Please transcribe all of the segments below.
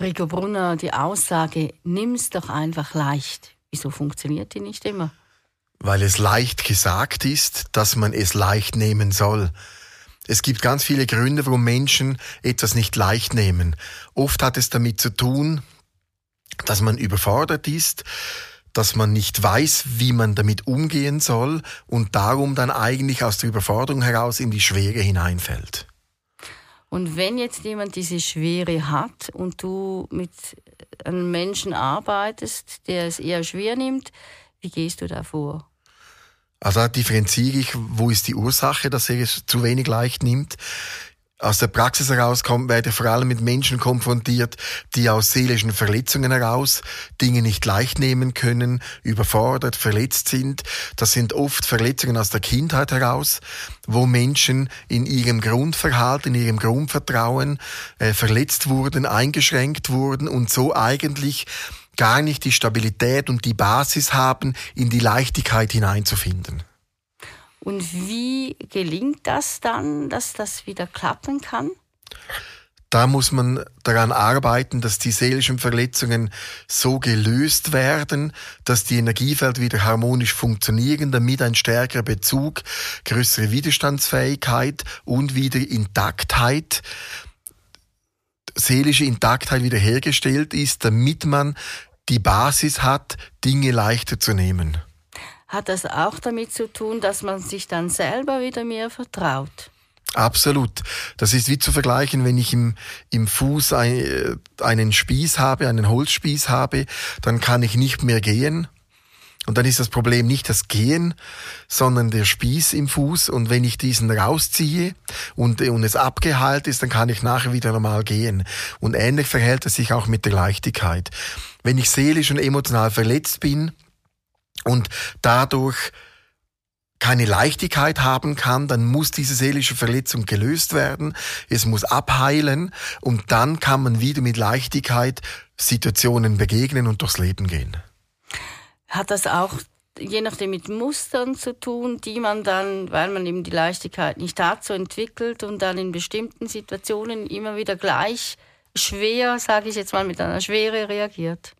Rico Brunner, die Aussage, nimm's doch einfach leicht. Wieso funktioniert die nicht immer? Weil es leicht gesagt ist, dass man es leicht nehmen soll. Es gibt ganz viele Gründe, warum Menschen etwas nicht leicht nehmen. Oft hat es damit zu tun, dass man überfordert ist, dass man nicht weiß, wie man damit umgehen soll und darum dann eigentlich aus der Überforderung heraus in die Schwere hineinfällt. Und wenn jetzt jemand diese Schwere hat und du mit einem Menschen arbeitest, der es eher schwer nimmt, wie gehst du da vor? Also da differenziere ich, wo ist die Ursache, dass er es zu wenig leicht nimmt aus der Praxis heraus kommt, werde vor allem mit Menschen konfrontiert, die aus seelischen Verletzungen heraus Dinge nicht leicht nehmen können, überfordert, verletzt sind. Das sind oft Verletzungen aus der Kindheit heraus, wo Menschen in ihrem Grundverhalten, in ihrem Grundvertrauen äh, verletzt wurden, eingeschränkt wurden und so eigentlich gar nicht die Stabilität und die Basis haben, in die Leichtigkeit hineinzufinden. Und wie gelingt das dann, dass das wieder klappen kann? Da muss man daran arbeiten, dass die seelischen Verletzungen so gelöst werden, dass die Energiefelder wieder harmonisch funktionieren, damit ein stärkerer Bezug, größere Widerstandsfähigkeit und wieder Intaktheit, seelische Intaktheit wiederhergestellt ist, damit man die Basis hat, Dinge leichter zu nehmen hat das auch damit zu tun, dass man sich dann selber wieder mehr vertraut. Absolut. Das ist wie zu vergleichen, wenn ich im, im Fuß ein, äh, einen Spieß habe, einen Holzspieß habe, dann kann ich nicht mehr gehen. Und dann ist das Problem nicht das Gehen, sondern der Spieß im Fuß. Und wenn ich diesen rausziehe und, und es abgeheilt ist, dann kann ich nachher wieder normal gehen. Und ähnlich verhält es sich auch mit der Leichtigkeit. Wenn ich seelisch und emotional verletzt bin, und dadurch keine Leichtigkeit haben kann, dann muss diese seelische Verletzung gelöst werden, es muss abheilen und dann kann man wieder mit Leichtigkeit Situationen begegnen und durchs Leben gehen. Hat das auch je nachdem mit Mustern zu tun, die man dann, weil man eben die Leichtigkeit nicht hat, so entwickelt und dann in bestimmten Situationen immer wieder gleich schwer, sage ich jetzt mal, mit einer Schwere reagiert?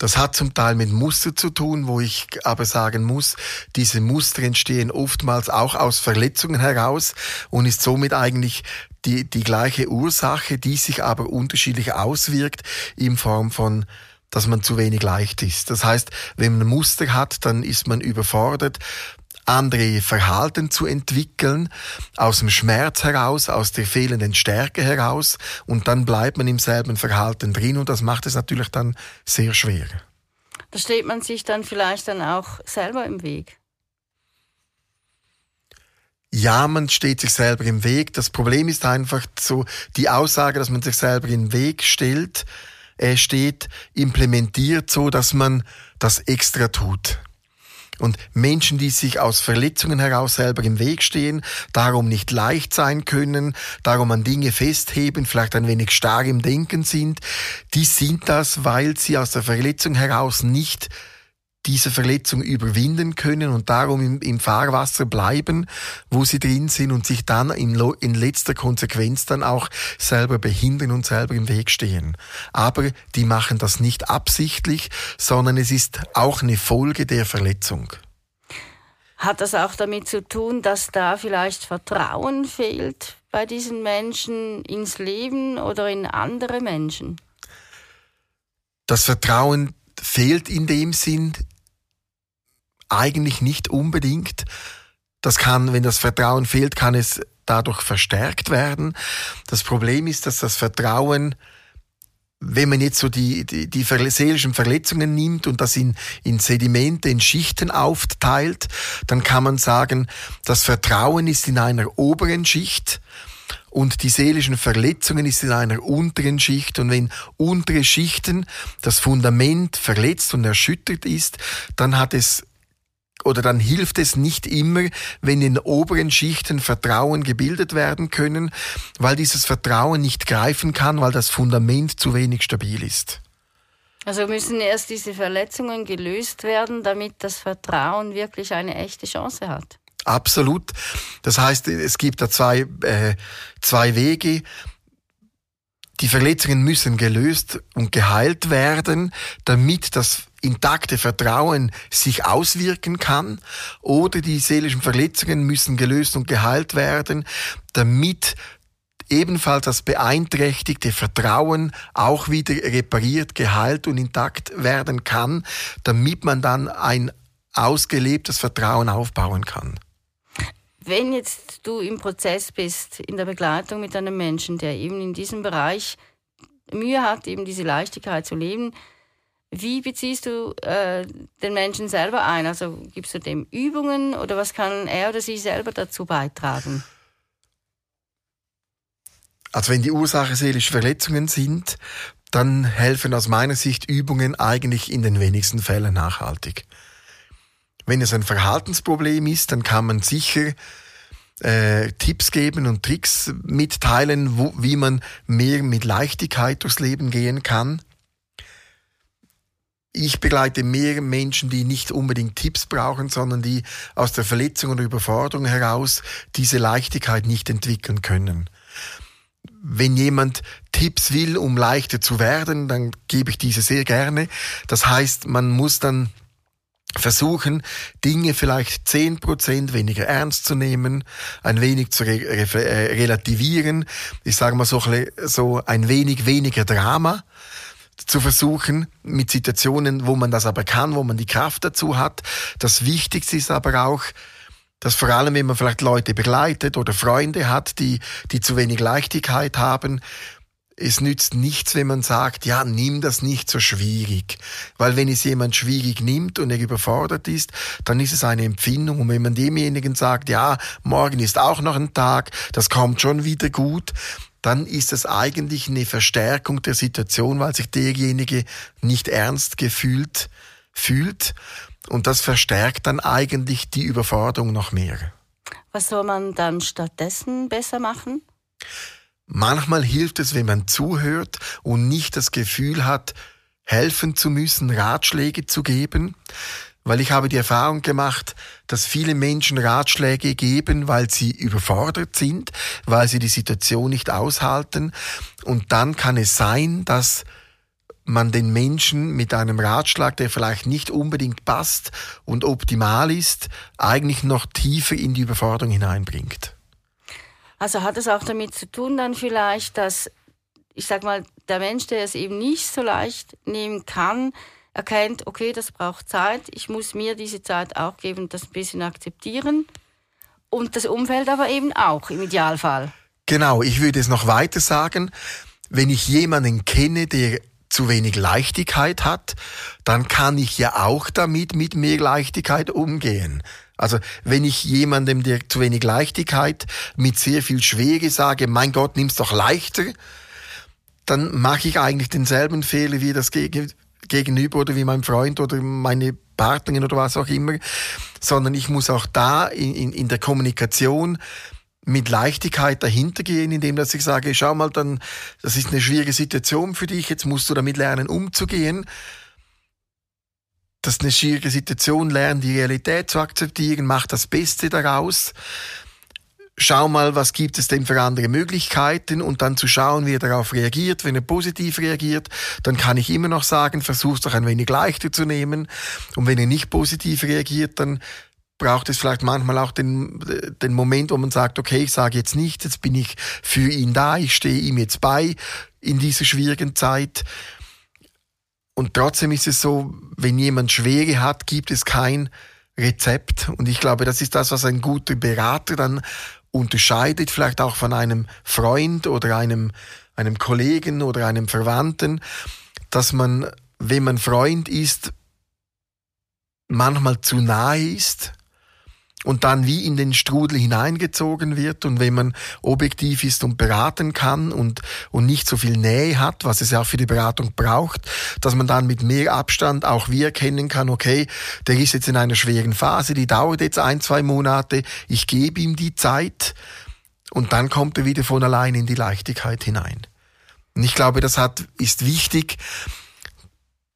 Das hat zum Teil mit Muster zu tun, wo ich aber sagen muss, diese Muster entstehen oftmals auch aus Verletzungen heraus und ist somit eigentlich die, die gleiche Ursache, die sich aber unterschiedlich auswirkt in Form von dass man zu wenig leicht ist. Das heißt, wenn man ein Muster hat, dann ist man überfordert andere Verhalten zu entwickeln, aus dem Schmerz heraus, aus der fehlenden Stärke heraus und dann bleibt man im selben Verhalten drin und das macht es natürlich dann sehr schwer. Da steht man sich dann vielleicht dann auch selber im Weg. Ja, man steht sich selber im Weg. Das Problem ist einfach so, die Aussage, dass man sich selber im Weg stellt, äh, steht, implementiert so, dass man das extra tut. Und Menschen, die sich aus Verletzungen heraus selber im Weg stehen, darum nicht leicht sein können, darum an Dinge festheben, vielleicht ein wenig starr im Denken sind, die sind das, weil sie aus der Verletzung heraus nicht diese Verletzung überwinden können und darum im, im, Fahrwasser bleiben, wo sie drin sind und sich dann in, in letzter Konsequenz dann auch selber behindern und selber im Weg stehen. Aber die machen das nicht absichtlich, sondern es ist auch eine Folge der Verletzung. Hat das auch damit zu tun, dass da vielleicht Vertrauen fehlt bei diesen Menschen ins Leben oder in andere Menschen? Das Vertrauen fehlt in dem Sinn eigentlich nicht unbedingt. Das kann, wenn das Vertrauen fehlt, kann es dadurch verstärkt werden. Das Problem ist, dass das Vertrauen wenn man jetzt so die, die, die seelischen Verletzungen nimmt und das in, in Sedimente, in Schichten aufteilt, dann kann man sagen, das Vertrauen ist in einer oberen Schicht und die seelischen Verletzungen ist in einer unteren Schicht. Und wenn untere Schichten das Fundament verletzt und erschüttert ist, dann hat es oder dann hilft es nicht immer, wenn in oberen Schichten Vertrauen gebildet werden können, weil dieses Vertrauen nicht greifen kann, weil das Fundament zu wenig stabil ist. Also müssen erst diese Verletzungen gelöst werden, damit das Vertrauen wirklich eine echte Chance hat. Absolut. Das heißt, es gibt da zwei, äh, zwei Wege. die Verletzungen müssen gelöst und geheilt werden, damit das intakte Vertrauen sich auswirken kann, oder die seelischen Verletzungen müssen gelöst und geheilt werden, damit ebenfalls das beeinträchtigte Vertrauen auch wieder repariert, geheilt und intakt werden kann, damit man dann ein ausgelebtes Vertrauen aufbauen kann. Wenn jetzt du im Prozess bist, in der Begleitung mit einem Menschen, der eben in diesem Bereich Mühe hat, eben diese Leichtigkeit zu leben, wie beziehst du äh, den Menschen selber ein? Also gibst du dem Übungen oder was kann er oder sie selber dazu beitragen? Also wenn die Ursache seelische Verletzungen sind, dann helfen aus meiner Sicht Übungen eigentlich in den wenigsten Fällen nachhaltig. Wenn es ein Verhaltensproblem ist, dann kann man sicher äh, Tipps geben und Tricks mitteilen, wo, wie man mehr mit Leichtigkeit durchs Leben gehen kann. Ich begleite mehr Menschen, die nicht unbedingt Tipps brauchen, sondern die aus der Verletzung oder Überforderung heraus diese Leichtigkeit nicht entwickeln können wenn jemand Tipps will, um leichter zu werden, dann gebe ich diese sehr gerne. Das heißt, man muss dann versuchen, Dinge vielleicht zehn Prozent weniger ernst zu nehmen, ein wenig zu re re äh, relativieren, ich sage mal so, so ein wenig weniger Drama zu versuchen mit Situationen, wo man das aber kann, wo man die Kraft dazu hat. Das Wichtigste ist aber auch, dass vor allem, wenn man vielleicht Leute begleitet oder Freunde hat, die, die zu wenig Leichtigkeit haben, es nützt nichts, wenn man sagt, ja, nimm das nicht so schwierig. Weil wenn es jemand schwierig nimmt und er überfordert ist, dann ist es eine Empfindung. Und wenn man demjenigen sagt, ja, morgen ist auch noch ein Tag, das kommt schon wieder gut, dann ist es eigentlich eine Verstärkung der Situation, weil sich derjenige nicht ernst gefühlt fühlt. Und das verstärkt dann eigentlich die Überforderung noch mehr. Was soll man dann stattdessen besser machen? Manchmal hilft es, wenn man zuhört und nicht das Gefühl hat, helfen zu müssen, Ratschläge zu geben, weil ich habe die Erfahrung gemacht, dass viele Menschen Ratschläge geben, weil sie überfordert sind, weil sie die Situation nicht aushalten und dann kann es sein, dass man den Menschen mit einem Ratschlag, der vielleicht nicht unbedingt passt und optimal ist, eigentlich noch tiefer in die Überforderung hineinbringt. Also hat es auch damit zu tun dann vielleicht, dass, ich sag mal, der Mensch, der es eben nicht so leicht nehmen kann, erkennt, okay, das braucht Zeit, ich muss mir diese Zeit auch geben das ein bisschen akzeptieren. Und das Umfeld aber eben auch im Idealfall. Genau, ich würde es noch weiter sagen. Wenn ich jemanden kenne, der zu wenig Leichtigkeit hat, dann kann ich ja auch damit mit mehr Leichtigkeit umgehen. Also wenn ich jemandem, der zu wenig Leichtigkeit mit sehr viel Schwere sage, mein Gott, nimm's doch leichter, dann mache ich eigentlich denselben Fehler wie das Gegenüber oder wie mein Freund oder meine Partnerin oder was auch immer, sondern ich muss auch da in, in, in der Kommunikation mit Leichtigkeit dahinter gehen, indem dass ich sage, schau mal, dann, das ist eine schwierige Situation für dich, jetzt musst du damit lernen, umzugehen. Das ist eine schwierige Situation, lernen die Realität zu akzeptieren, mach das Beste daraus. Schau mal, was gibt es denn für andere Möglichkeiten und dann zu schauen, wie er darauf reagiert. Wenn er positiv reagiert, dann kann ich immer noch sagen, versuch's doch ein wenig leichter zu nehmen. Und wenn er nicht positiv reagiert, dann braucht es vielleicht manchmal auch den, den Moment, wo man sagt, okay, ich sage jetzt nichts, jetzt bin ich für ihn da, ich stehe ihm jetzt bei in dieser schwierigen Zeit. Und trotzdem ist es so, wenn jemand Schwere hat, gibt es kein Rezept. Und ich glaube, das ist das, was ein guter Berater dann unterscheidet, vielleicht auch von einem Freund oder einem, einem Kollegen oder einem Verwandten, dass man, wenn man Freund ist, manchmal zu nahe ist und dann wie in den Strudel hineingezogen wird und wenn man objektiv ist und beraten kann und, und nicht so viel Nähe hat, was es ja auch für die Beratung braucht, dass man dann mit mehr Abstand auch wie erkennen kann, okay, der ist jetzt in einer schweren Phase, die dauert jetzt ein, zwei Monate, ich gebe ihm die Zeit und dann kommt er wieder von allein in die Leichtigkeit hinein. Und ich glaube, das hat, ist wichtig,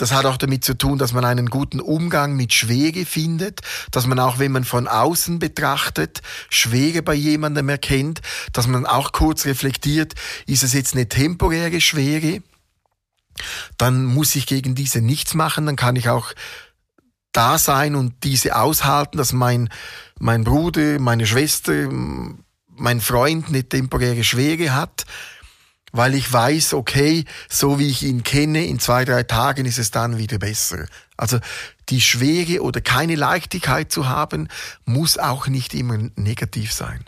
das hat auch damit zu tun, dass man einen guten Umgang mit Schwere findet, dass man auch, wenn man von außen betrachtet, Schwere bei jemandem erkennt, dass man auch kurz reflektiert, ist es jetzt eine temporäre Schwere? Dann muss ich gegen diese nichts machen, dann kann ich auch da sein und diese aushalten, dass mein, mein Bruder, meine Schwester, mein Freund eine temporäre Schwere hat weil ich weiß, okay, so wie ich ihn kenne, in zwei, drei Tagen ist es dann wieder besser. Also die Schwere oder keine Leichtigkeit zu haben, muss auch nicht immer negativ sein.